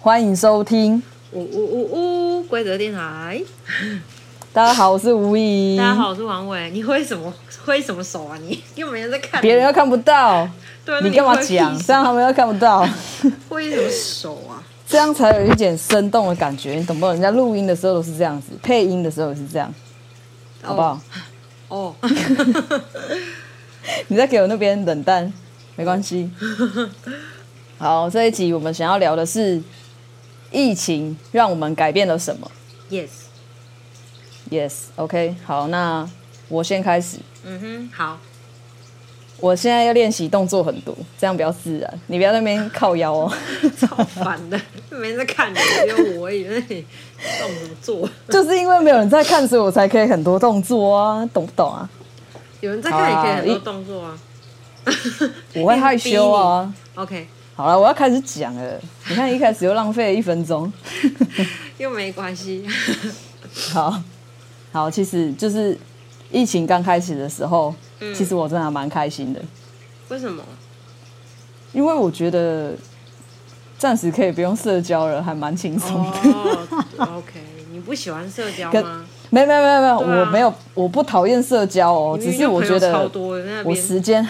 欢迎收听呜呜呜呜规则电台。大家好，我是吴怡。大家好，我是王伟。你挥什么挥什么手啊？你又没人在看，别人又看不到。对，你干嘛讲？这样他们又看不到。挥什么手啊？这样才有一点生动的感觉，你懂不懂？人家录音的时候都是这样子，配音的时候也是这样，好不好？哦。你在给我那边冷淡，没关系。好，这一集我们想要聊的是疫情让我们改变了什么？Yes，Yes，OK，、okay, 好，那我先开始。嗯哼，好。我现在要练习动作很多，这样比较自然。你不要在那边靠腰哦，超烦的，没人在看你，只有我，以为你动什么做？就是因为没有人在看，所以我才可以很多动作啊，懂不懂啊？有人在看，也可以很多动作啊。我会害羞啊。OK。好了，我要开始讲了。你看，一开始又浪费了一分钟，又没关系。好，好，其实就是疫情刚开始的时候，嗯、其实我真的还蛮开心的。为什么？因为我觉得暂时可以不用社交了，还蛮轻松的。哦、OK，你不喜欢社交吗？没有没有没有没有，我没有，我不讨厌社交哦，只是我觉得我时间。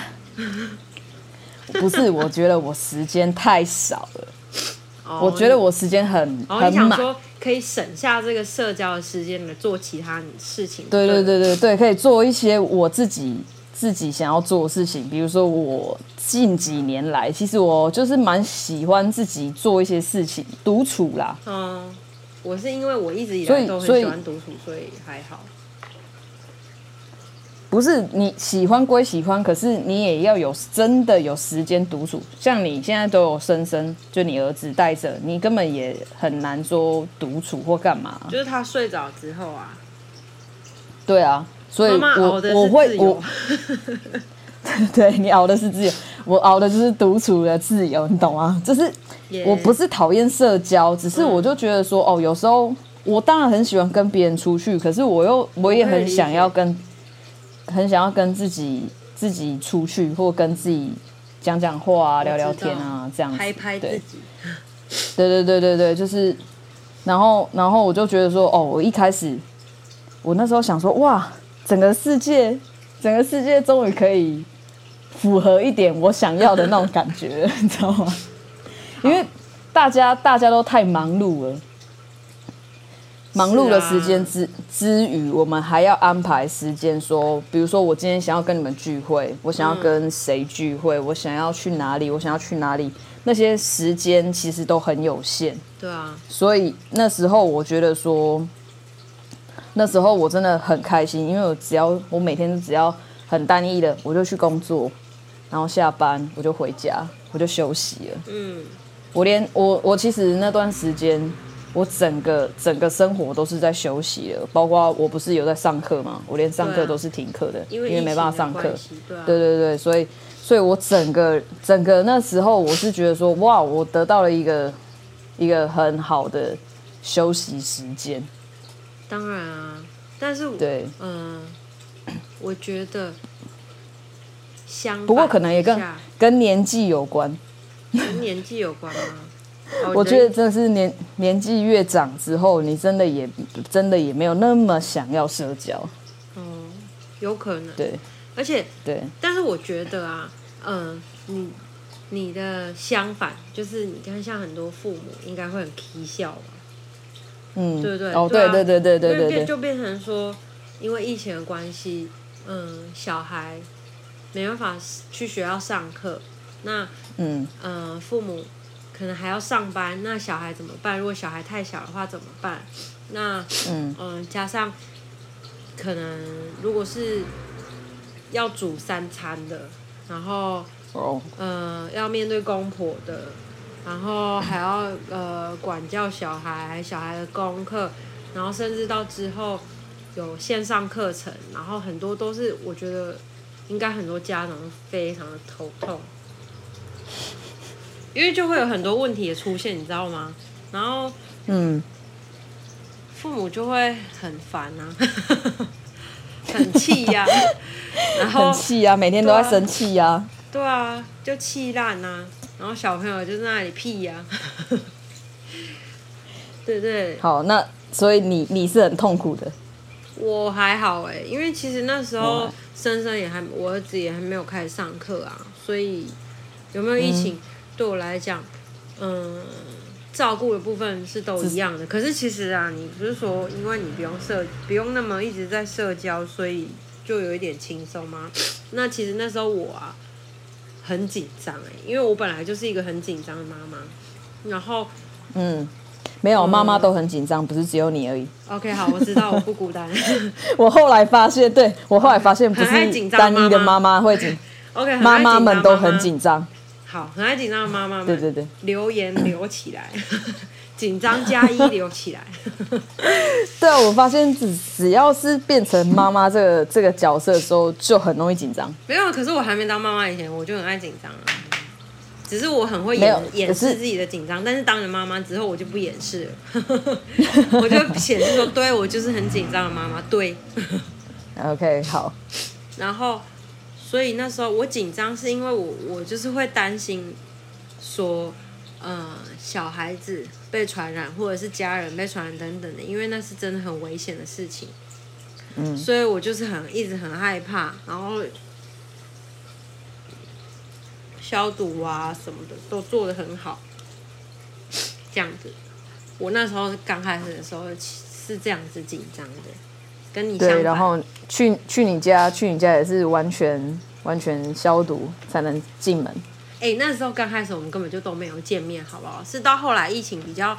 不是，我觉得我时间太少了。Oh, 我觉得我时间很很满。说可以省下这个社交的时间来做其他事情？对对对对对，可以做一些我自己自己想要做的事情。比如说，我近几年来，其实我就是蛮喜欢自己做一些事情，独处啦。嗯，我是因为我一直以来都很喜欢独处，所以还好。不是你喜欢归喜欢，可是你也要有真的有时间独处。像你现在都有生生，就你儿子带着，你根本也很难说独处或干嘛。就是他睡着之后啊。对啊，所以我我会我，对你熬的是自由，我熬的就是独处的自由，你懂吗？就是我不是讨厌社交，只是我就觉得说，哦，有时候我当然很喜欢跟别人出去，可是我又我也很想要跟。很想要跟自己自己出去，或跟自己讲讲话啊，聊聊天啊，这样子。拍拍自己。对对对对对，就是，然后然后我就觉得说，哦，我一开始，我那时候想说，哇，整个世界，整个世界终于可以符合一点我想要的那种感觉，你知道吗？因为大家大家都太忙碌了。忙碌的时间之之余，我们还要安排时间，说，比如说我今天想要跟你们聚会，我想要跟谁聚会，我想要去哪里，我想要去哪里，那些时间其实都很有限。对啊，所以那时候我觉得说，那时候我真的很开心，因为我只要我每天只要很单一的，我就去工作，然后下班我就回家，我就休息了。嗯，我连我我其实那段时间。我整个整个生活都是在休息了，包括我不是有在上课吗？我连上课都是停课的，因为没办法上课。对对对，所以所以我整个整个那时候我是觉得说，哇，我得到了一个一个很好的休息时间。当然啊，但是对，嗯，我觉得相不过可能也跟跟年纪有关，跟年纪有关吗？我觉得真的是年年纪越长之后，你真的也真的也没有那么想要社交。嗯，有可能。对，而且对，但是我觉得啊，嗯，你你的相反，就是你看像很多父母应该会很啼笑吧？嗯，对不对？哦，对对对对对对对，就变成说，因为疫情的关系，嗯，小孩没办法去学校上课，那嗯嗯，父母。可能还要上班，那小孩怎么办？如果小孩太小的话怎么办？那嗯嗯、呃，加上可能如果是要煮三餐的，然后哦呃要面对公婆的，然后还要呃管教小孩，小孩的功课，然后甚至到之后有线上课程，然后很多都是我觉得应该很多家长非常的头痛。因为就会有很多问题的出现，你知道吗？然后，嗯，父母就会很烦啊，很气呀、啊，然后很气呀、啊，每天都在生气呀、啊，对啊，就气烂呐。然后小朋友就在那里屁呀、啊，对对。好，那所以你你是很痛苦的。我还好哎，因为其实那时候生生也还，我儿子也还没有开始上课啊，所以有没有疫情，对我来讲，嗯，照顾的部分是都一样的。可是其实啊，你不是说因为你不用社，不用那么一直在社交，所以就有一点轻松吗？那其实那时候我啊，很紧张哎，因为我本来就是一个很紧张的妈妈，然后嗯。没有，妈妈都很紧张，不是只有你而已。OK，好，我知道我不孤单。我后来发现，对，我后来发现不是单一的妈妈会紧。OK，妈妈们都很紧张。好，很爱紧张的妈妈们，对对对，留言留起来，紧张加一留起来。对啊，我发现只只要是变成妈妈这个这个角色的时候，就很容易紧张。没有，可是我还没当妈妈以前，我就很爱紧张啊。只是我很会掩掩饰自己的紧张，但是当了妈妈之后，我就不掩饰了，我就显示说，对，我就是很紧张的妈妈，对。OK，好。然后，所以那时候我紧张，是因为我我就是会担心说，呃，小孩子被传染，或者是家人被传染等等的，因为那是真的很危险的事情。嗯。所以我就是很一直很害怕，然后。消毒啊什么的都做得很好，这样子。我那时候刚开始的时候是这样子紧张的，跟你。对，然后去去你家，去你家也是完全完全消毒才能进门。哎、欸，那时候刚开始我们根本就都没有见面，好不好？是到后来疫情比较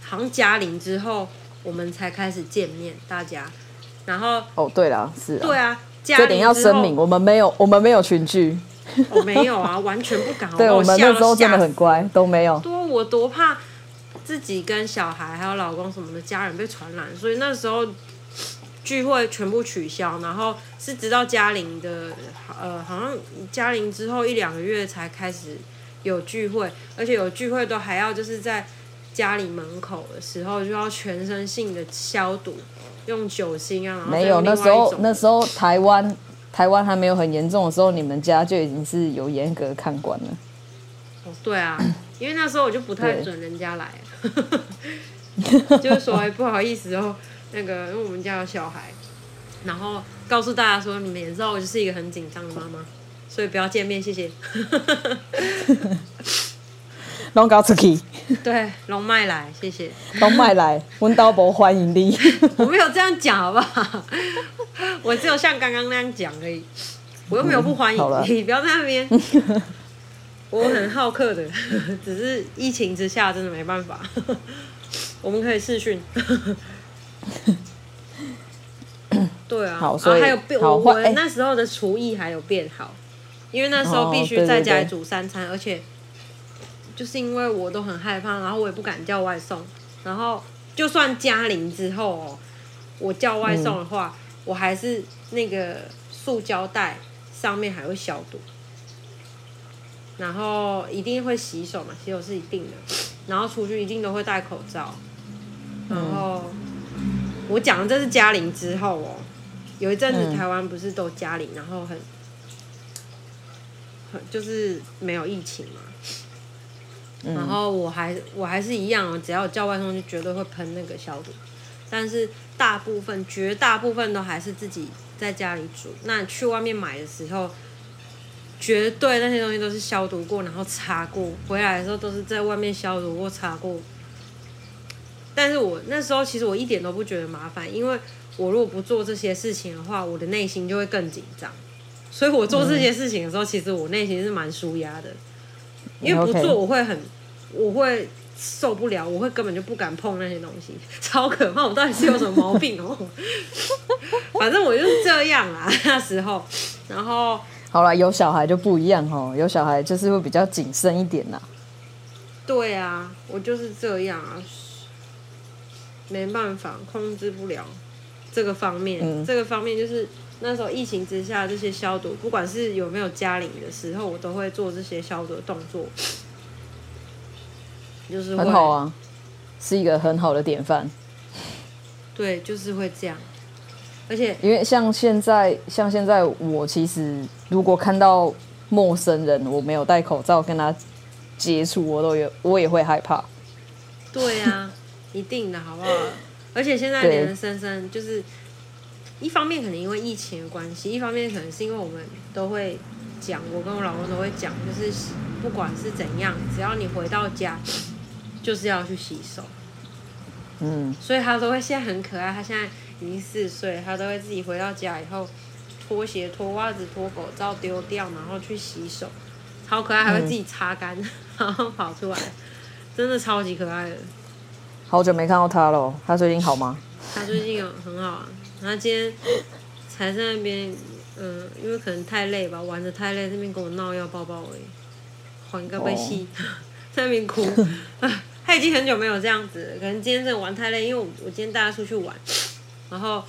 好像加零之后，我们才开始见面，大家。然后哦，对了，是啊，对啊，这点要声明，我们没有我们没有群聚。我、哦、没有啊，完全不敢。对，我们那时候真的很乖，都没有。多我多怕自己跟小孩还有老公什么的家人被传染，所以那时候聚会全部取消。然后是直到嘉玲的呃，好像嘉玲之后一两个月才开始有聚会，而且有聚会都还要就是在家里门口的时候就要全身性的消毒，用酒精啊。没有，那时候那时候台湾。台湾还没有很严重的时候，你们家就已经是有严格看管了。哦，对啊，因为那时候我就不太准人家来，就是说不好意思哦，那个因为我们家有小孩，然后告诉大家说，你们也知道我就是一个很紧张的妈妈，所以不要见面，谢谢。拢搞出去。对，龙麦来，谢谢。龙麦来，温刀伯欢迎你。我没有这样讲，好不好？我只有像刚刚那样讲而已，我又没有不欢迎你，嗯、不要在那边。我很好客的，只是疫情之下真的没办法。我们可以视讯。对啊，好，所以、啊、还有变，我我那时候的厨艺还有变好，因为那时候必须在家里煮三餐，哦、对对对，而且。就是因为我都很害怕，然后我也不敢叫外送，然后就算加零之后哦，我叫外送的话，嗯、我还是那个塑胶袋上面还会消毒，然后一定会洗手嘛，洗手是一定的，然后出去一定都会戴口罩，然后、嗯、我讲的这是加零之后哦，有一阵子台湾不是都加零，然后很很就是没有疫情嘛。然后我还我还是一样，只要叫外送就绝对会喷那个消毒，但是大部分绝大部分都还是自己在家里煮。那去外面买的时候，绝对那些东西都是消毒过，然后擦过，回来的时候都是在外面消毒过、擦过。但是我那时候其实我一点都不觉得麻烦，因为我如果不做这些事情的话，我的内心就会更紧张。所以我做这些事情的时候，其实我内心是蛮舒压的。因为不做我会很，我会受不了，我会根本就不敢碰那些东西，超可怕！我到底是有什么毛病哦？反正我就是这样啦，那时候，然后好了，有小孩就不一样哦，有小孩就是会比较谨慎一点啦。对啊，我就是这样啊，没办法控制不了这个方面，嗯、这个方面就是。那时候疫情之下，这些消毒，不管是有没有加零的时候，我都会做这些消毒的动作，就是很好啊，是一个很好的典范。对，就是会这样。而且，因为像现在，像现在，我其实如果看到陌生人，我没有戴口罩跟他接触，我都有，我也会害怕。对啊，一定的，好不好？而且现在连森森就是，一方面可能因为疫情的关系，一方面可能是因为我们都会讲，我跟我老公都会讲，就是不管是怎样，只要你回到家，就是要去洗手。嗯，所以他都会现在很可爱，他现在已经四岁，他都会自己回到家以后，脱鞋、脱袜子、脱口罩丢掉，然后去洗手，超可爱，还会自己擦干，嗯、然后跑出来，真的超级可爱的。好久没看到他了，他最近好吗？他最近有很好啊，他今天才在那边，嗯、呃，因为可能太累吧，玩的太累，那边跟我闹要抱抱而已，还个被戏，在那边哭，他已经很久没有这样子了，可能今天真的玩太累，因为我我今天带他出去玩，然后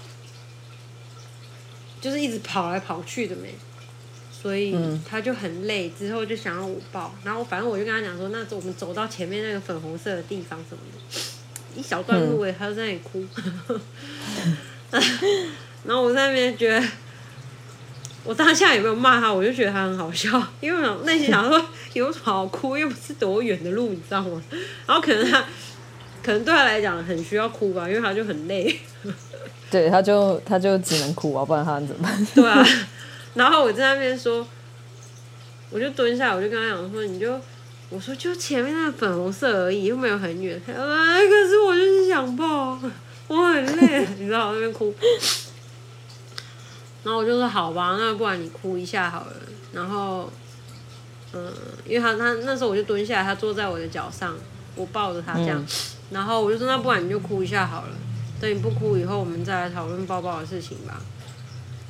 就是一直跑来跑去的没，所以他就很累，之后就想要我抱，然后反正我就跟他讲说，那我们走到前面那个粉红色的地方什么的。一小段路诶，他就在那里哭，然后我在那边觉得，我当下有没有骂他？我就觉得他很好笑，因为我内心想说有什么好哭，又不是多远的路，你知道吗？然后可能他，可能对他来讲很需要哭吧，因为他就很累，对，他就他就只能哭啊，不然他怎么办？对啊，然后我在那边说，我就蹲下，我就跟他讲说，你就。我说就前面那个粉红色而已，又没有很远。可是我就是想抱，我很累，你知道我在那边哭。然后我就说好吧，那不然你哭一下好了。然后，嗯，因为他他那时候我就蹲下来，他坐在我的脚上，我抱着他这样。嗯、然后我就说那不然你就哭一下好了，等你不哭以后，我们再来讨论抱抱的事情吧。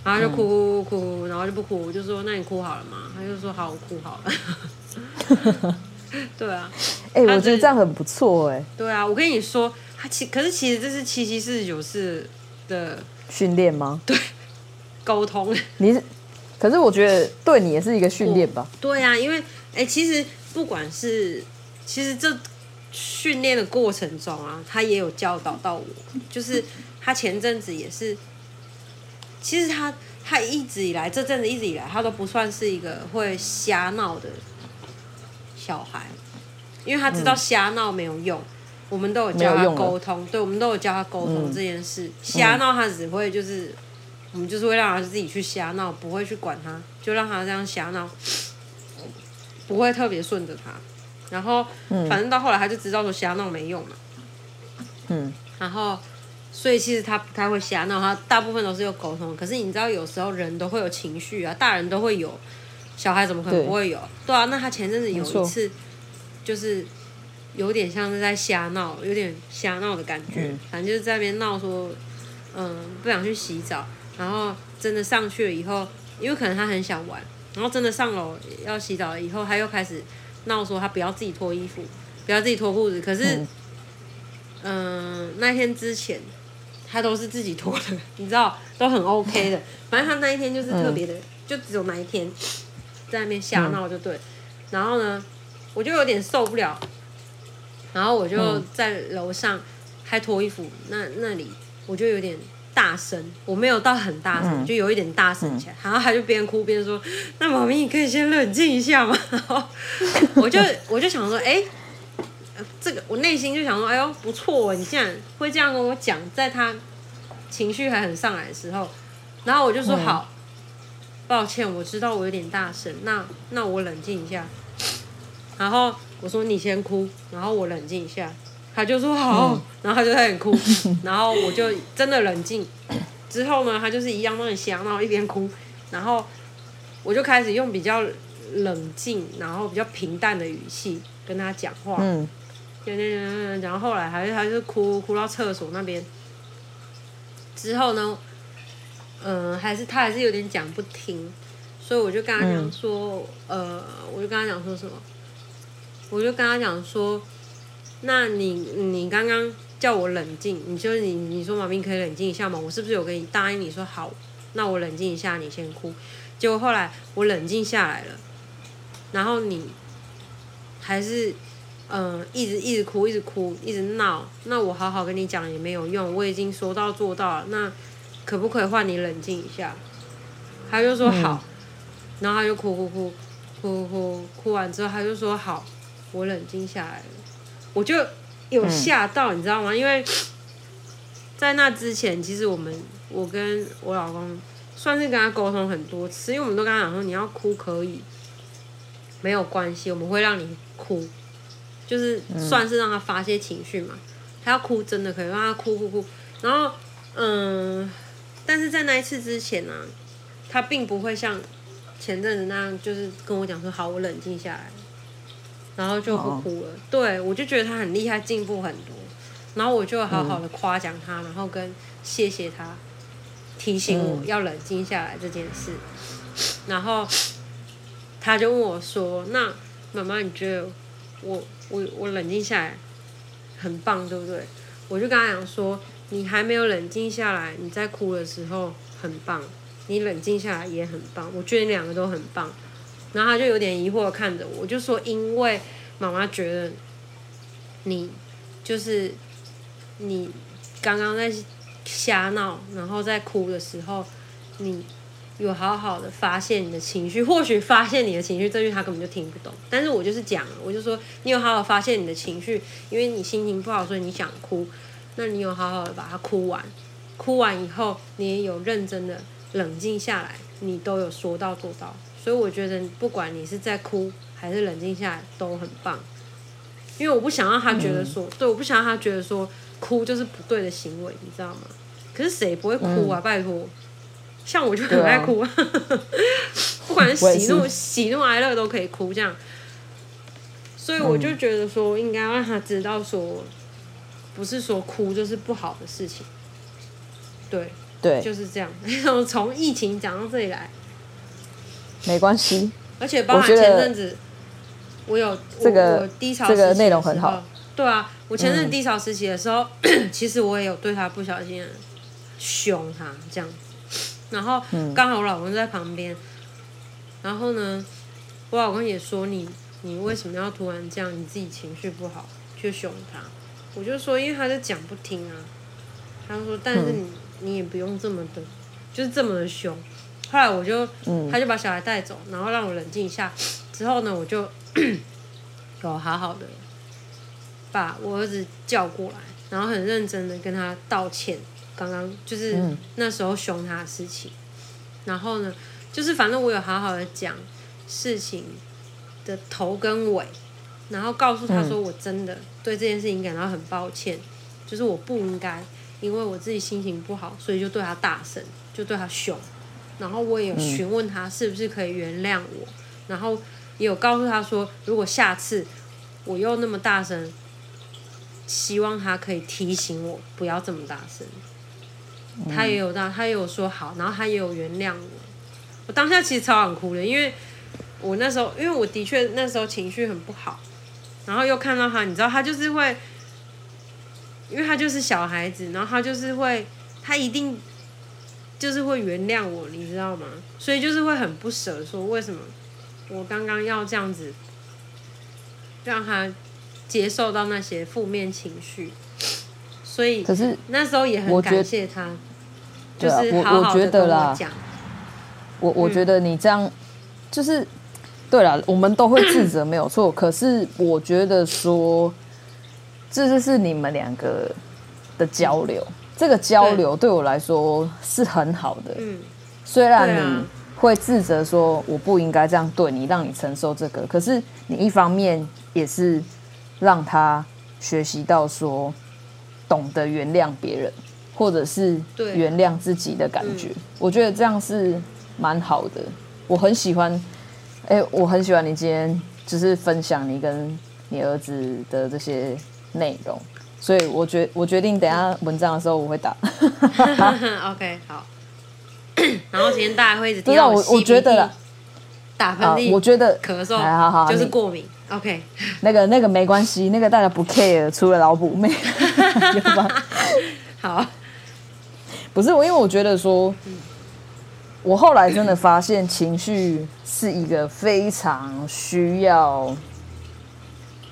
然后就哭哭哭哭，然后就不哭，我就说那你哭好了吗？他就说好，我哭好了。对啊，哎、欸，我觉得这样很不错哎。对啊，我跟你说，他其可是其实这是七七四十九式的训练吗？对，沟通。你是，可是我觉得对你也是一个训练吧？对啊，因为哎、欸，其实不管是，其实这训练的过程中啊，他也有教导到我，就是他前阵子也是，其实他他一直以来这阵子一直以来，他都不算是一个会瞎闹的。小孩，因为他知道瞎闹没有用，嗯、我们都有教他沟通，对，我们都有教他沟通这件事。嗯、瞎闹他只会就是，我们就是会让他自己去瞎闹，不会去管他，就让他这样瞎闹，不会特别顺着他。然后，反正到后来他就知道说瞎闹没用嘛。嗯。然后，所以其实他不太会瞎闹，他大部分都是有沟通。可是你知道，有时候人都会有情绪啊，大人都会有。小孩怎么可能不会有？对，对啊，那他前阵子有一次，就是有点像是在瞎闹，有点瞎闹的感觉。嗯、反正就是在那边闹说，嗯，不想去洗澡。然后真的上去了以后，因为可能他很想玩，然后真的上楼要洗澡了以后，他又开始闹说他不要自己脱衣服，不要自己脱裤子。可是，嗯、呃，那天之前他都是自己脱的，你知道，都很 OK 的。反正他那一天就是特别的，嗯、就只有那一天。在那边瞎闹就对，嗯、然后呢，我就有点受不了，然后我就在楼上还脱衣服，嗯、那那里我就有点大声，我没有到很大声，嗯、就有一点大声起来，嗯、然后他就边哭边说：“那妈咪，你可以先冷静一下吗？” 然后我就我就想说：“哎，这个我内心就想说：哎呦，不错，你竟然会这样跟我讲，在他情绪还很上来的时候，然后我就说好。嗯”抱歉，我知道我有点大声，那那我冷静一下。然后我说你先哭，然后我冷静一下。他就说好，嗯、然后他就开始哭，然后我就真的冷静。之后呢，他就是一样那么香，然后一边哭，然后我就开始用比较冷静，然后比较平淡的语气跟他讲话。嗯，讲讲讲讲，然后后来还是还是哭哭到厕所那边。之后呢？嗯，还是他还是有点讲不听，所以我就跟他讲说，呃，我就跟他讲说什么，我就跟他讲说，那你你刚刚叫我冷静，你就你你说妈咪可以冷静一下吗？我是不是有跟你答应你说好，那我冷静一下，你先哭。结果后来我冷静下来了，然后你还是嗯、一直一直哭，一直哭，一直闹，那我好好跟你讲也没有用，我已经说到做到了，那。可不可以换你冷静一下？他就说好，嗯、然后他就哭哭哭哭哭哭完之后，他就说好，我冷静下来了。我就有吓到，你知道吗？因为在那之前，其实我们我跟我老公算是跟他沟通很多次，因为我们都跟他讲说，你要哭可以，没有关系，我们会让你哭，就是算是让他发泄情绪嘛。他要哭真的可以让他哭哭哭，然后嗯，但是在那一次之前呢、啊，他并不会像前阵子那样，就是跟我讲说好，我冷静下来。然后就不哭了，哦、对，我就觉得他很厉害，进步很多。然后我就好好的夸奖他，嗯、然后跟谢谢他提醒我要冷静下来这件事。嗯、然后他就问我说：“那妈妈，你觉得我我我冷静下来很棒，对不对？”我就跟他讲说：“你还没有冷静下来，你在哭的时候很棒，你冷静下来也很棒。我觉得你两个都很棒。”然后他就有点疑惑的看着我，我就说：“因为妈妈觉得你就是你刚刚在瞎闹，然后在哭的时候，你有好好的发泄你的情绪。或许发泄你的情绪这句他根本就听不懂，但是我就是讲了，我就说你有好好发泄你的情绪，因为你心情不好，所以你想哭。那你有好好的把它哭完，哭完以后你也有认真的冷静下来，你都有说到做到。”所以我觉得，不管你是在哭还是冷静下来，都很棒。因为我不想让他觉得说，嗯、对，我不想让他觉得说，哭就是不对的行为，你知道吗？可是谁不会哭啊？嗯、拜托，像我就很爱哭，啊、不管是喜怒喜怒哀乐都可以哭这样。所以我就觉得说，应该让他知道说，不是说哭就是不好的事情。对对，就是这样。从疫情讲到这里来。没关系，而且包含前阵子，我有这个低潮这个内容很好。对啊，我前阵子低潮时期的时候，嗯、其实我也有对他不小心凶他这样子，然后刚好我老公在旁边，然后呢，我老公也说，你你为什么要突然这样？你自己情绪不好去凶他？我就说，因为他就讲不听啊。他就说，但是你、嗯、你也不用这么的，就是这么的凶。后来我就，他就把小孩带走，然后让我冷静一下。之后呢，我就 有好好的把我儿子叫过来，然后很认真的跟他道歉。刚刚就是那时候凶他的事情。然后呢，就是反正我有好好的讲事情的头跟尾，然后告诉他说我真的对这件事情感到很抱歉，就是我不应该因为我自己心情不好，所以就对他大声，就对他凶。然后我也有询问他是不是可以原谅我，嗯、然后也有告诉他说，如果下次我又那么大声，希望他可以提醒我不要这么大声。嗯、他也有到，他也有说好，然后他也有原谅我。我当下其实超想哭的，因为我那时候，因为我的确那时候情绪很不好，然后又看到他，你知道，他就是会，因为他就是小孩子，然后他就是会，他一定。就是会原谅我，你知道吗？所以就是会很不舍，说为什么我刚刚要这样子让他接受到那些负面情绪，所以可是那时候也很感谢他，就是好好的跟我讲。我我觉得你这样就是对了，我们都会自责没有错，可是我觉得说这就是你们两个的交流。这个交流对。我来说是很好的，嗯，虽然你会自责说我不应该这样对你，让你承受这个，可是你一方面也是让他学习到说懂得原谅别人，或者是原谅自己的感觉。我觉得这样是蛮好的，我很喜欢，哎，我很喜欢你今天就是分享你跟你儿子的这些内容。所以我决我决定等下文章的时候我会打。OK 好。然后今天大家会一直听到我我觉得、打喷嚏、我觉得咳嗽，好好就是过敏。OK。那个那个没关系，那个大家不 care，除了老补妹。好。不是我，因为我觉得说，我后来真的发现情绪是一个非常需要。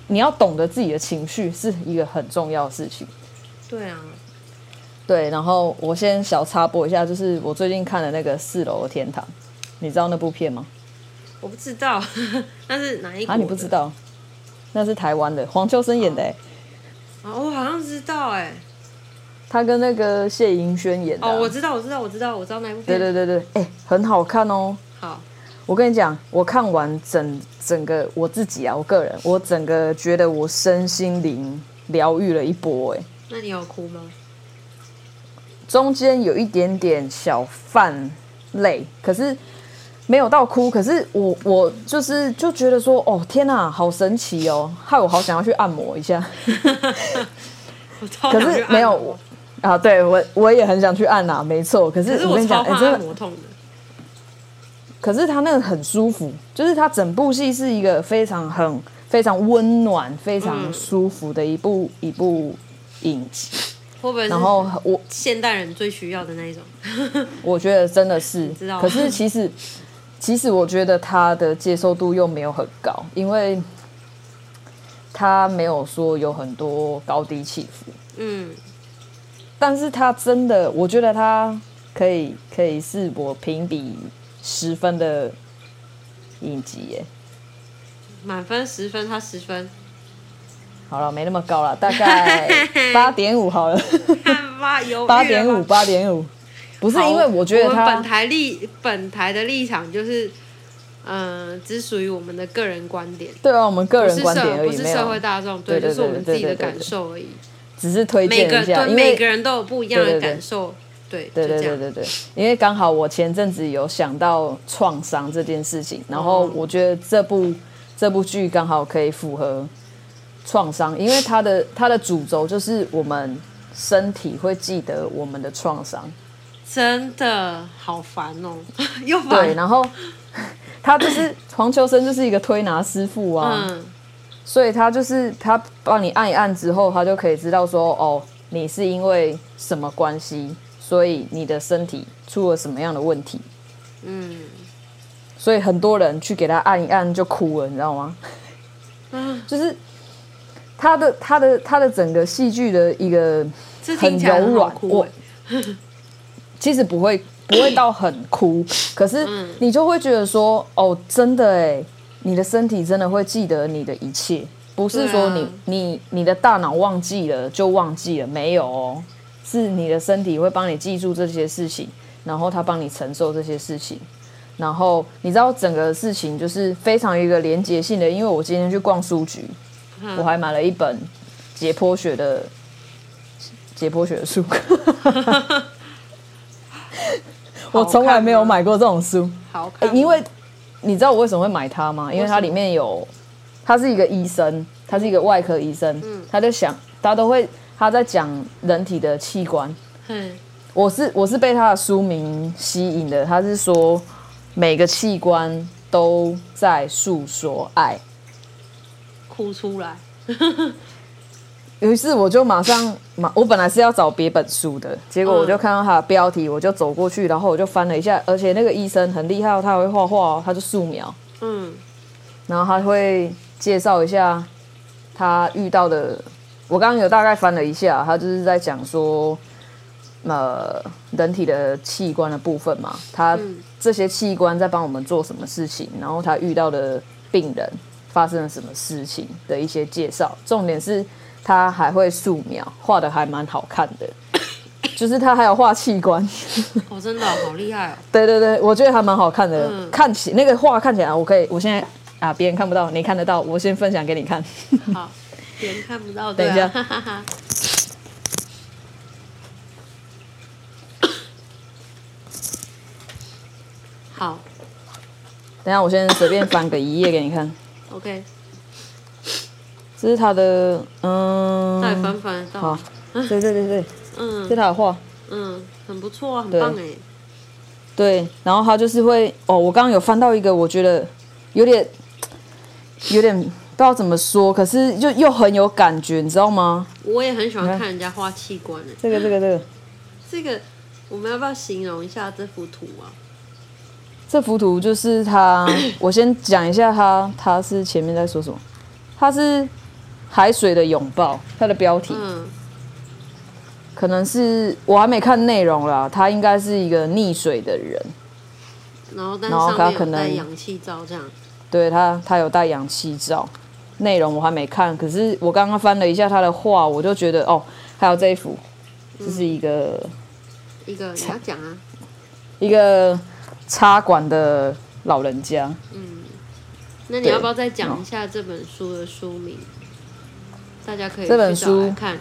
你要懂得自己的情绪是一个很重要的事情。对啊，对。然后我先小插播一下，就是我最近看的那个《四楼的天堂》，你知道那部片吗？我不知道，那是哪一部？啊，你不知道？那是台湾的黄秋生演的。哦，我好像知道哎、欸。他跟那个谢盈萱演的、啊。哦，我知道，我知道，我知道，我知道那部片。对对对对，哎、欸，很好看哦。好，我跟你讲，我看完整整个我自己啊，我个人，我整个觉得我身心灵疗愈了一波哎。那你有哭吗？中间有一点点小泛泪，可是没有到哭。可是我我就是就觉得说，哦天哪，好神奇哦，害我好想要去按摩一下。可是没有。啊，对我我也很想去按呐，没错。可是我跟你讲，哎，真的，可是他那个很舒服，就是他整部戏是一个非常很非常温暖、非常舒服的一部、嗯、一部影集。会不会？然后我现代人最需要的那一种。我觉得真的是。可是其实其实我觉得他的接受度又没有很高，因为他没有说有很多高低起伏。嗯。但是他真的，我觉得他可以可以是我评比十分的影集耶。满分十分，他十分。好了，没那么高了，大概八点五好了。八点五，八点五。不是因为我觉得他本台立本台的立场就是，嗯、呃，只属于我们的个人观点。对啊，我们个人观点而已，不是社会大众，对，就是我们自己的感受而已。只是推荐一下，因为每个人都有不一样的感受。对对对对对对，因为刚好我前阵子有想到创伤这件事情，然后我觉得这部这部剧刚好可以符合创伤，因为它的它的主轴就是我们身体会记得我们的创伤。真的好烦哦，又烦。对，然后 他就是黄秋生，就是一个推拿师傅啊。嗯所以他就是他帮你按一按之后，他就可以知道说，哦，你是因为什么关系，所以你的身体出了什么样的问题。嗯。所以很多人去给他按一按就哭了，你知道吗？嗯。就是他的他的他的整个戏剧的一个很柔软，我其实不会不会到很哭，可是你就会觉得说，哦，真的哎。你的身体真的会记得你的一切，不是说你、啊、你你的大脑忘记了就忘记了，没有哦，是你的身体会帮你记住这些事情，然后他帮你承受这些事情，然后你知道整个事情就是非常一个连结性的，因为我今天去逛书局，嗯、我还买了一本解剖学的解剖学的书，我从来没有买过这种书，好因为。你知道我为什么会买它吗？因为它里面有，他是一个医生，他是一个外科医生，嗯，他就想，他都会他在讲人体的器官，嗯，我是我是被他的书名吸引的，他是说每个器官都在诉说爱，哭出来。于是我就马上马，我本来是要找别本书的，结果我就看到它的标题，我就走过去，然后我就翻了一下，而且那个医生很厉害，他会画画，他就素描，嗯，然后他会介绍一下他遇到的，我刚刚有大概翻了一下，他就是在讲说，呃，人体的器官的部分嘛，他这些器官在帮我们做什么事情，然后他遇到的病人发生了什么事情的一些介绍，重点是。他还会素描，画的还蛮好看的，就是他还有画器官。哦，真的、哦、好厉害哦！对对对，我觉得还蛮好看的。嗯、看起那个画看起来，我可以，我现在啊，别人看不到，你看得到，我先分享给你看。好，别人看不到，等一下。好，等一下我先随便翻个一页给你看。OK。这是他的，嗯，再翻翻到，好，对对对对，嗯，这是他的画，嗯，很不错啊，很棒哎，对，然后他就是会，哦，我刚刚有翻到一个，我觉得有点，有点不知道怎么说，可是就又很有感觉，你知道吗？我也很喜欢看。人家画器官的，这个这个这个，这个 我们要不要形容一下这幅图啊？这幅图就是他，我先讲一下他，他是前面在说什么，他是。海水的拥抱，它的标题，嗯，可能是我还没看内容啦。他应该是一个溺水的人，然后但是上面有带氧气罩这样。对他，他有带氧气罩，内容我还没看，可是我刚刚翻了一下他的画，我就觉得哦，还有这一幅，这是一个、嗯、一个你要讲啊，一个插管的老人家。嗯，那你要不要再讲一下这本书的书名？大家可以这本书看。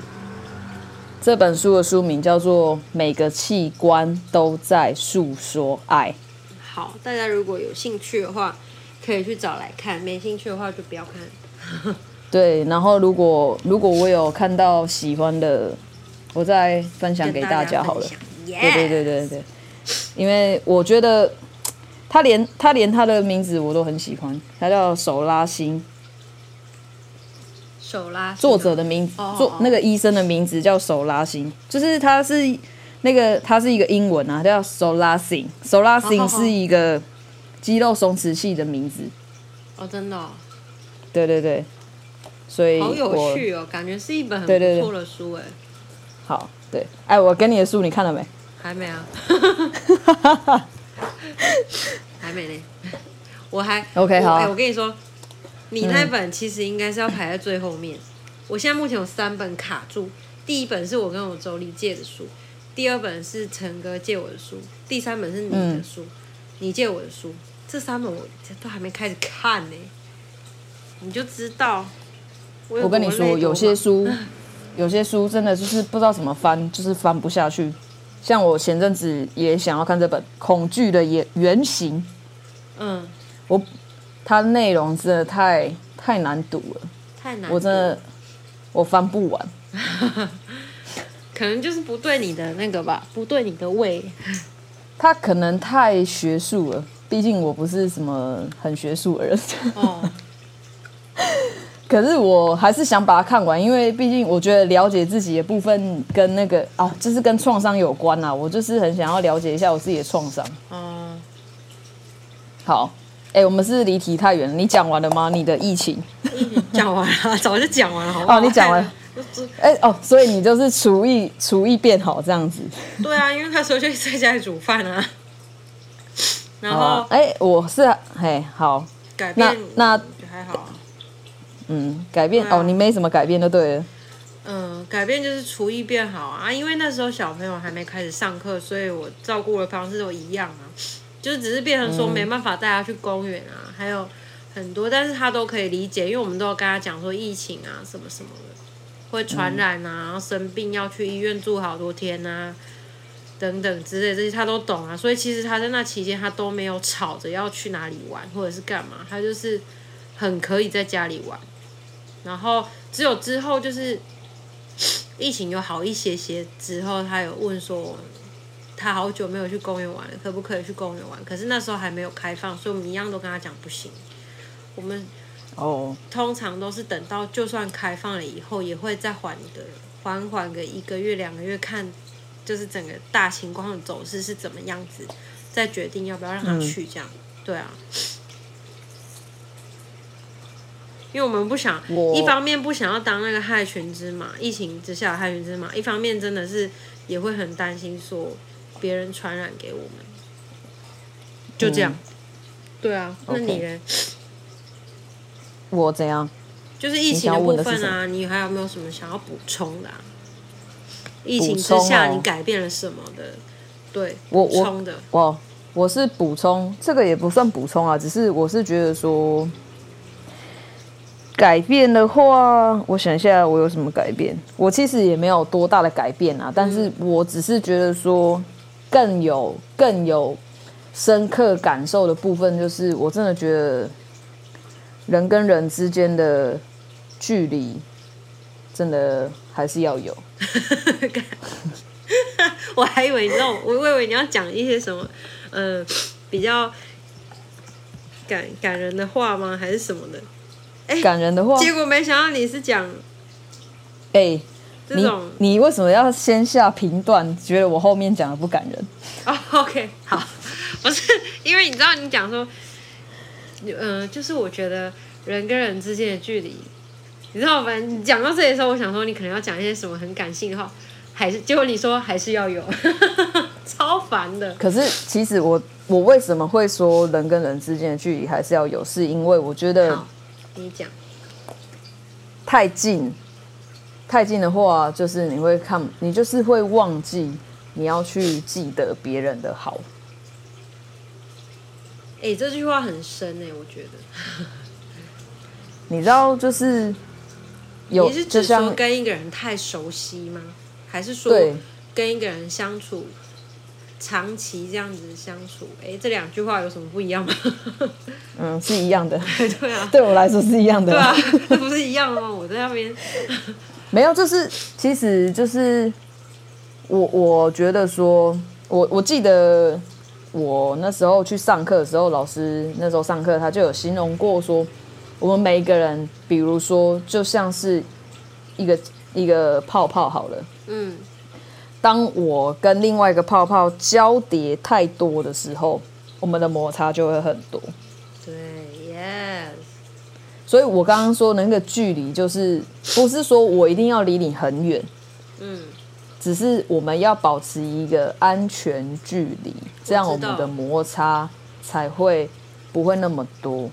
这本书的书名叫做《每个器官都在诉说爱》。好，大家如果有兴趣的话，可以去找来看；没兴趣的话，就不要看。对，然后如果如果我有看到喜欢的，我再分享给大家好了。对对对对对，因为我觉得他连他连他的名字我都很喜欢，他叫手拉心。手拉作者的名字，作那个医生的名字叫手拉心，就是他是那个他是一个英文啊，叫手拉心，手拉心是一个肌肉松弛器的名字。哦，真的。对对对，所以好有趣哦，感觉是一本很不错的书哎。好，对，哎，我给你的书你看了没？还没啊。还没呢。我还 OK 好，我跟你说。你那本其实应该是要排在最后面。我现在目前有三本卡住，第一本是我跟我周丽借的书，第二本是陈哥借我的书，第三本是你的书，你借我的书。这三本我都还没开始看呢，你就知道。我跟你说，有些书，有些书真的就是不知道怎么翻，就是翻不下去。像我前阵子也想要看这本《恐惧的原原型》，嗯，我。它内容真的太太难读了，太难，我真的我翻不完，可能就是不对你的那个吧，不对你的胃。它可能太学术了，毕竟我不是什么很学术的人。哦。可是我还是想把它看完，因为毕竟我觉得了解自己的部分跟那个啊，就是跟创伤有关啊。我就是很想要了解一下我自己的创伤。嗯。好。哎、欸，我们是离题太远了。你讲完了吗？你的疫情？讲完了，早就讲完了，好不好？哦，你讲完。哎、欸、哦，所以你就是厨艺，厨艺变好这样子。对啊，因为他说就在家里煮饭啊。然后，哎、欸，我是嘿好。改变那，那还好。嗯，改变、啊、哦，你没什么改变就对了。嗯，改变就是厨艺变好啊，因为那时候小朋友还没开始上课，所以我照顾的方式都一样啊。就只是变成说没办法带他去公园啊，嗯、还有很多，但是他都可以理解，因为我们都有跟他讲说疫情啊什么什么的会传染啊，然后生病要去医院住好多天啊，等等之类这些他都懂啊，所以其实他在那期间他都没有吵着要去哪里玩或者是干嘛，他就是很可以在家里玩，然后只有之后就是疫情有好一些些之后，他有问说。他好久没有去公园玩了，可不可以去公园玩？可是那时候还没有开放，所以我们一样都跟他讲不行。我们哦，通常都是等到就算开放了以后，也会再缓个，缓缓个一个月、两个月，看就是整个大情况的走势是怎么样子，再决定要不要让他去。这样，嗯、对啊，因为我们不想，一方面不想要当那个害群之马，疫情之下的害群之马，一方面真的是也会很担心说。别人传染给我们，就这样。嗯、对啊，那你呢.我怎样？就是疫情的部分啊，你，你还有没有什么想要补充的、啊？疫情之下你改变了什么的？哦、对，我补的我我我是补充，这个也不算补充啊，只是我是觉得说。改变的话，我想一下，我有什么改变？我其实也没有多大的改变啊，但是我只是觉得说，更有更有深刻感受的部分，就是我真的觉得人跟人之间的距离，真的还是要有。我还以为你知道，我以为你要讲一些什么，呃，比较感感人的话吗？还是什么的？感人的话，结果没想到你是讲，哎、欸，你你为什么要先下评断？觉得我后面讲的不感人？哦、oh,，OK，好，不是因为你知道你讲说，嗯、呃，就是我觉得人跟人之间的距离，你知道吗？你讲到这里的时候，我想说你可能要讲一些什么很感性的话，还是结果你说还是要有，超烦的。可是其实我我为什么会说人跟人之间的距离还是要有？是因为我觉得。你讲，太近，太近的话，就是你会看，你就是会忘记你要去记得别人的好。哎、欸，这句话很深哎、欸，我觉得。你知道，就是有，你是指说跟一个人太熟悉吗？还是说跟一个人相处长期这样子相处？哎、欸，这两句话有什么不一样吗？嗯，是一样的。对啊，对我来说是一样的。对啊，这不是一样的吗？我在那边没有，就是其实就是我我觉得说，我我记得。我那时候去上课的时候，老师那时候上课，他就有形容过说，我们每一个人，比如说，就像是一个一个泡泡好了，嗯，当我跟另外一个泡泡交叠太多的时候，我们的摩擦就会很多。所以我刚刚说的那个距离，就是不是说我一定要离你很远，嗯。只是我们要保持一个安全距离，这样我们的摩擦才会不会那么多。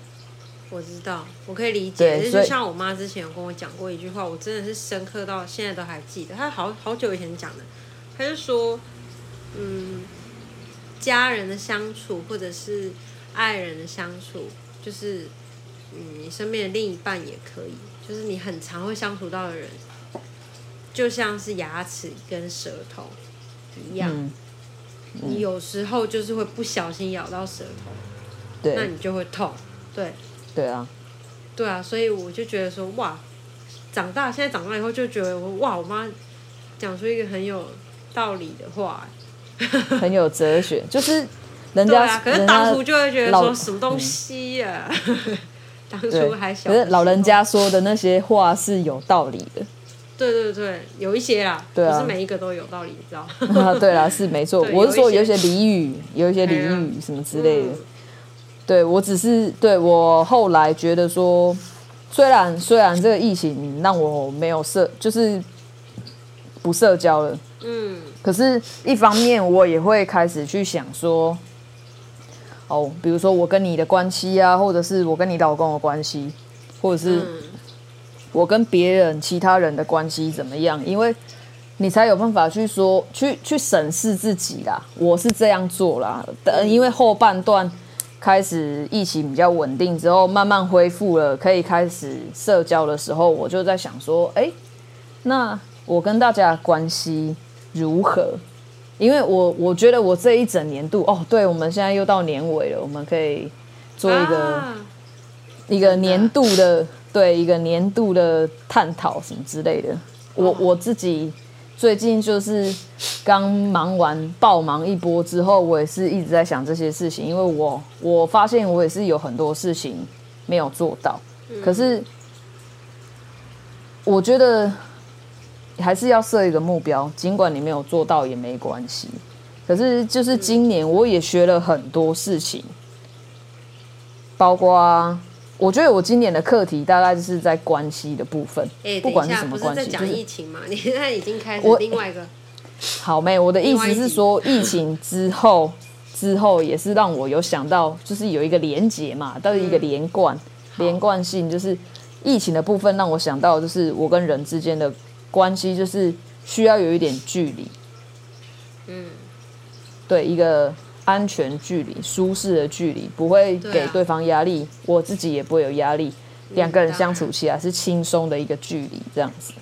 我知道，我可以理解。就像我妈之前有跟我讲过一句话，我真的是深刻到现在都还记得。她好好久以前讲的，她就说：“嗯，家人的相处或者是爱人的相处，就是嗯，你身边的另一半也可以，就是你很常会相处到的人。”就像是牙齿跟舌头一样，嗯嗯，你有时候就是会不小心咬到舌头，对，那你就会痛，对，对啊，对啊，所以我就觉得说，哇，长大现在长大以后就觉得我哇，我妈讲出一个很有道理的话，很有哲学，就是人家，啊，可是当初就会觉得说什么东西呀，啊，嗯，当初还小，可是老人家说的那些话是有道理的。对对对，有一些啦，对啊，不是每一个都有道理，你知道？啊，对啦，是没错。我是说有一些俚语，有一些俚语什么之类的。嗯、对，我只是对我后来觉得说，虽然虽然这个疫情让我没有社，就是不社交了，嗯，可是一方面我也会开始去想说，哦，比如说我跟你的关系啊，或者是我跟你老公的关系，或者是。嗯我跟别人、其他人的关系怎么样？因为你才有办法去说、去去审视自己啦。我是这样做啦，等因为后半段开始疫情比较稳定之后，慢慢恢复了，可以开始社交的时候，我就在想说，哎，那我跟大家的关系如何？因为我我觉得我这一整年度，哦，对，我们现在又到年尾了，我们可以做一个、啊、一个年度的。对一个年度的探讨什么之类的，我我自己最近就是刚忙完爆忙一波之后，我也是一直在想这些事情，因为我我发现我也是有很多事情没有做到，可是我觉得还是要设一个目标，尽管你没有做到也没关系。可是就是今年我也学了很多事情，包括。我觉得我今年的课题大概就是在关系的部分，欸、不管是什么关系，讲疫情嘛？你现在已经开始另外一个。好妹，我的意思是说，疫情之后 之后也是让我有想到，就是有一个连结嘛，到一个连贯、嗯、连贯性，就是疫情的部分让我想到，就是我跟人之间的关系，就是需要有一点距离。嗯，对一个。安全距离、舒适的距离，不会给对方压力，啊，我自己也不会有压力，两个人相处起来是轻松的一个距离，这样子。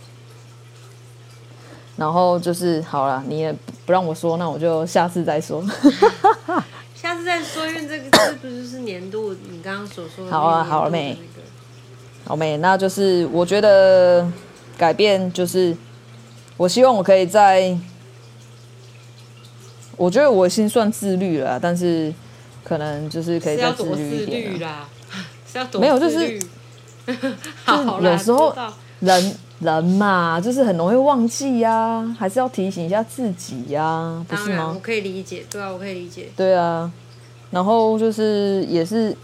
然后就是好了，你也不让我说，那我就下次再说。下次再说，因为这个是不是是年度？你刚刚所说的，那个，好啊，好了没？好没？那就是我觉得改变，就是我希望我可以在。我觉得我已经算自律了，但是可能就是可以再自律一点啦。没有，就是 就是有时候人人嘛，就是很容易忘记呀、啊，还是要提醒一下自己呀、啊，不是吗？我可以理解，对啊，我可以理解。对啊，然后就是也是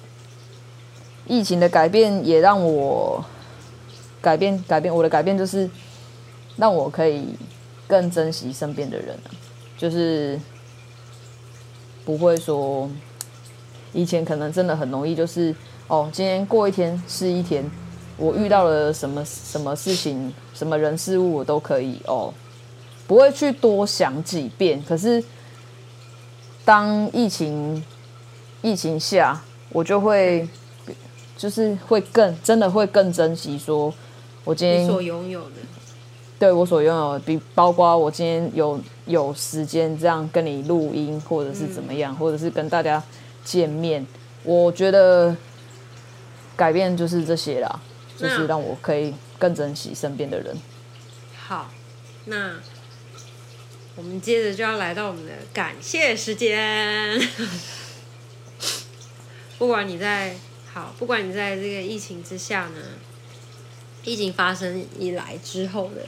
疫情的改变，也让我改变改变我的改变，就是让我可以更珍惜身边的人，就是。不会说，以前可能真的很容易，就是哦，今天过一天是一天，我遇到了什么什么事情，什么人事物，我都可以哦，不会去多想几遍。可是当疫情疫情下，我就会就是会更真的会更珍惜，说我今天所拥有的，对我所拥有的，比包括我今天有有时间这样跟你录音，或者是怎么样，嗯、或者是跟大家见面，我觉得改变就是这些啦。就是让我可以更珍惜身边的人。好，那我们接着就要来到我们的感谢时间。不管你在好，不管你在这个疫情之下呢，疫情发生以来之后的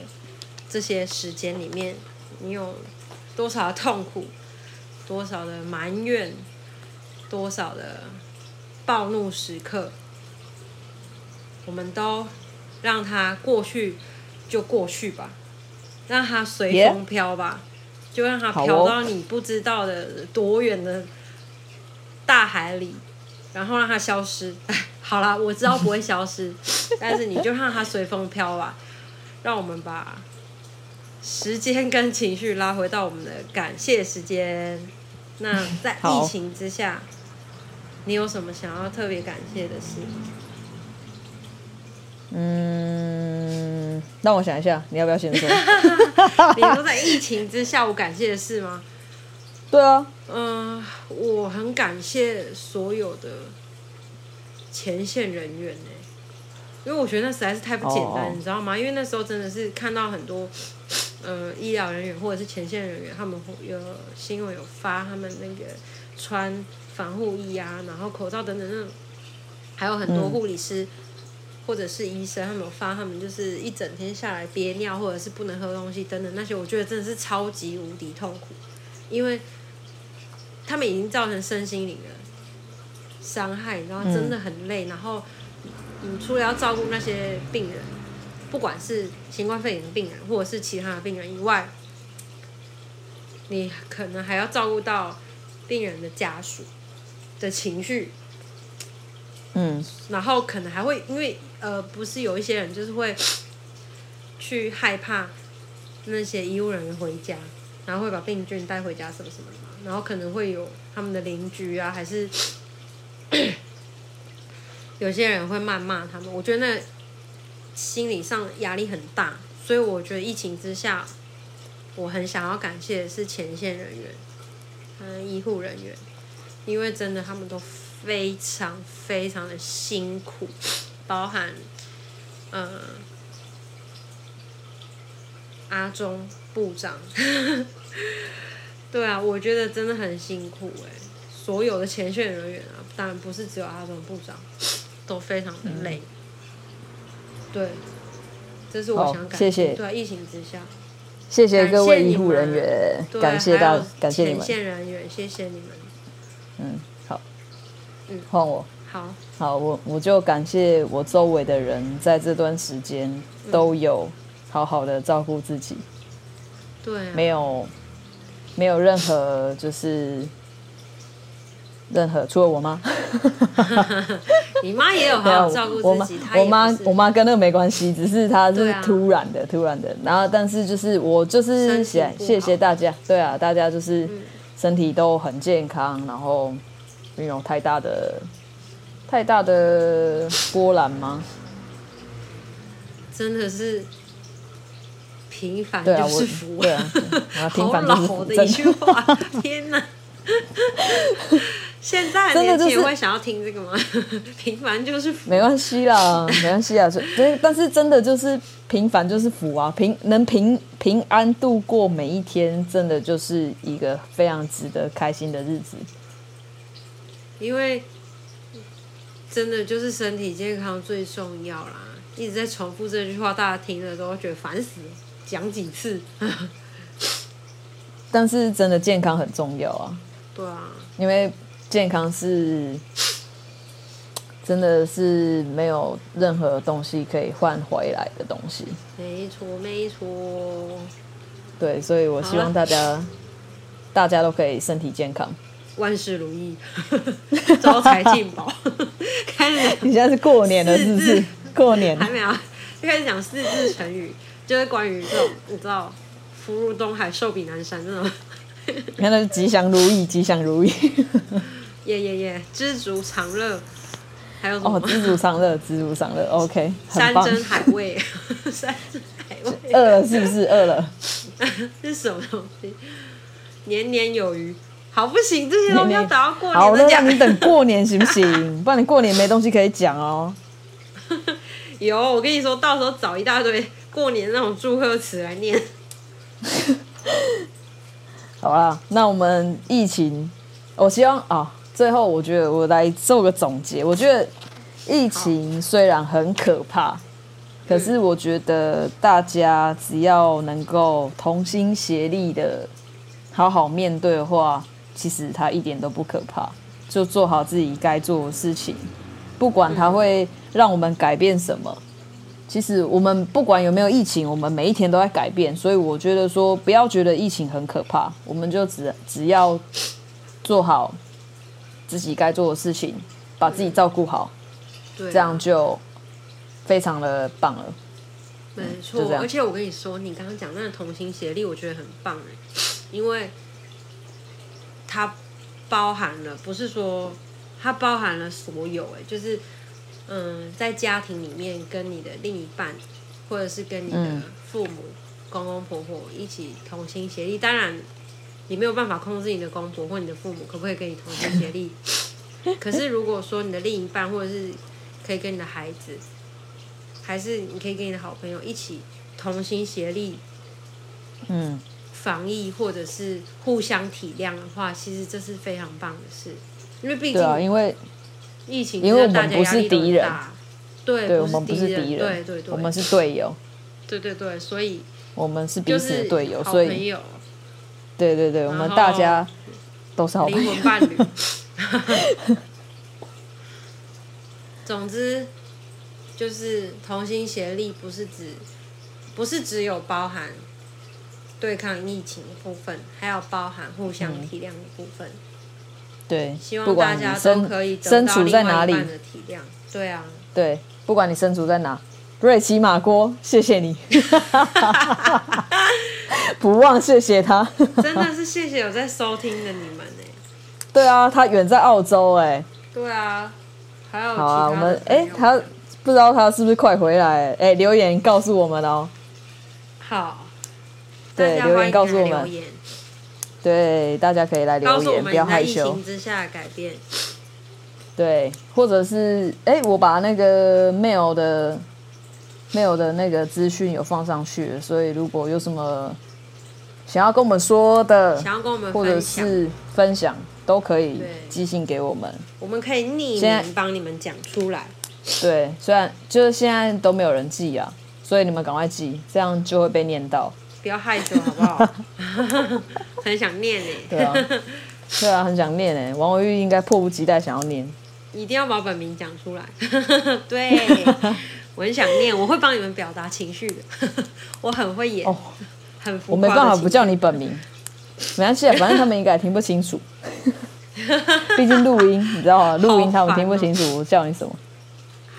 这些时间里面，你有多少的痛苦，多少的埋怨，多少的暴怒时刻？我们都让它过去，就过去吧，让它随风飘吧?就让它飘到你不知道的多远的大海里，然后让它消失。好啦，我知道不会消失，但是你就让它随风飘吧。让我们把时间跟情绪拉回到我们的感谢时间。那在疫情之下，你有什么想要特别感谢的事？嗯，让我想一下，你要不要先说？你说在疫情之下，我感谢的事吗？对啊，嗯，我很感谢所有的前线人员呢，因为我觉得那实在是太不简单，oh. 你知道吗？因为那时候真的是看到很多，呃，医疗人员或者是前线人员，他们有新闻有发，他们那个穿防护衣啊，然后口罩等等那种，还有很多护理师。嗯或者是医生，他们有发，他们就是一整天下来憋尿，或者是不能喝东西等等那些，我觉得真的是超级无敌痛苦，因为他们已经造成身心灵的伤害，然后真的很累。嗯、然后你除了要照顾那些病人，不管是新冠肺炎的病人，或者是其他的病人以外，你可能还要照顾到病人的家属的情绪。嗯，然后可能还会因为。呃，不是有一些人就是会去害怕那些医务人员回家，然后会把病菌带回家什么什么的嘛，然后可能会有他们的邻居啊，还是 有些人会谩骂他们。我觉得那心理上压力很大，所以我觉得疫情之下，我很想要感谢的是前线人员，嗯，医护人员，因为真的他们都非常非常的辛苦。包含，嗯，阿中部长，对啊，我觉得真的很辛苦哎，所有的前线人员啊，当然不是只有阿中部长，都非常的累。嗯、对，这是我想感谢。谢谢。对啊，疫情之下，谢谢各位医护人员，感谢到感谢你们。前线人员，谢谢你们。嗯，好，嗯，换我。好，好，我我就感谢我周围的人，在这段时间都有好好的照顾自己，对、啊，没有没有任何就是任何，除了我妈，你妈也有好好照顾自己，我妈我妈跟那个没关系，只是她是突然的、啊、突然的，然后但是就是我就是谢谢谢大家，对啊，大家就是身体都很健康，然后没有太大的。太大的波澜吗？真的是平凡就是福，对啊，好老的一句话，天哪！现在年轻人会想要听这个吗？平凡就是福，没关系啦，没关系啊。所以但是真的就是平凡就是福啊，平能平平安度过每一天，真的就是一个非常值得开心的日子，因为。真的就是身体健康最重要啦！一直在重复这句话，大家听了都会觉得烦死了，讲几次。但是真的健康很重要啊！对啊，因为健康是真的是没有任何东西可以换回来的东西。没错，没错。对，所以我希望大家大家都可以身体健康。万事如意，招财进宝。开始，你现在是过年了，是不是？过年还没有，就开始讲四字成语，就是关于这种你知道“福如东海，寿比南山”这种。你看那是吉祥如意，吉祥如意。耶耶耶！知足常乐，还有什么？哦，知足常乐，知足常乐。OK，山珍海味，山珍海味。饿了是不是？饿了。这是什么东西？年年有余。好，不行，这些东西要等到过年。好，那让你等过年行不行？不然你过年没东西可以讲哦。有，我跟你说到时候找一大堆过年那种祝贺词来念。好啦，那我们疫情，我希望啊。最后，我觉得我来做个总结。我觉得疫情虽然很可怕，可是我觉得大家只要能够同心协力的好好面对的话，其实它一点都不可怕。就做好自己该做的事情，不管它会让我们改变什么。其实我们不管有没有疫情，我们每一天都在改变。所以我觉得说，不要觉得疫情很可怕，我们就只只要做好。自己该做的事情，把自己照顾好，对啊，这样就非常的棒了。没错，而且我跟你说，你刚刚讲那个同心协力，我觉得很棒哎，因为它包含了，不是说它包含了所有哎，就是嗯，在家庭里面跟你的另一半，或者是跟你的父母、嗯、公公婆婆一起同心协力，当然。你没有办法控制你的公婆或你的父母可不可以跟你同心协力，可是如果说你的另一半或者是可以跟你的孩子，还是你可以跟你的好朋友一起同心协力，嗯，防疫或者是互相体谅的话，其实这是非常棒的事，因为毕竟啊，因为疫情，因为我们不是敌人，对，对，我们不是敌人，对对对，我们是队友，对对对，所以我们是彼此的队友，所以。对对对，我们大家都是好朋友，灵魂伴侣。总之，就是同心协力，不是指，不是只有包含对抗疫情的部分，还有包含互相体谅的部分。对，希望大家都可以身处在哪里的体谅。对啊，对，不管你身处在哪。瑞奇马锅，谢谢你，不忘谢谢他，真的是谢谢有在收听的你们呢。对啊，他远在澳洲哎。对啊，还有好啊，我们哎，他不知道他是不是快回来？哎，留言告诉我们哦。好，对，留言告诉我们。对，大家可以来留言，不要害羞。之下改变。对，或者是哎，我把那个 mail 的。mail 的那个资讯有放上去，所以如果有什么想要跟我们说的，想要跟我们或者是分享，都可以寄信给我们。我们可以匿名帮你们讲出来。对，虽然就是现在都没有人寄啊，所以你们赶快寄，这样就会被念到。不要害羞好不好？很想念哎。对啊，对啊，很想念哎。王维玉应该迫不及待想要念。一定要把本名讲出来。对。我很想念，我会帮你们表达情绪的，我很会演，哦、很浮夸。我没办法不叫你本名，没关系啊，反正他们应该也听不清楚。毕竟录音，你知道吗？录音他们听不清楚，我叫你什么？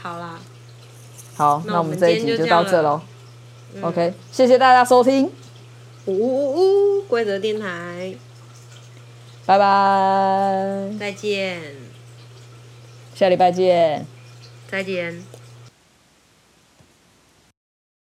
好啦，好，那我们这一集就到这喽。嗯、OK，谢谢大家收听。呜呜呜，规则电台，拜拜，再见，下礼拜见，再见。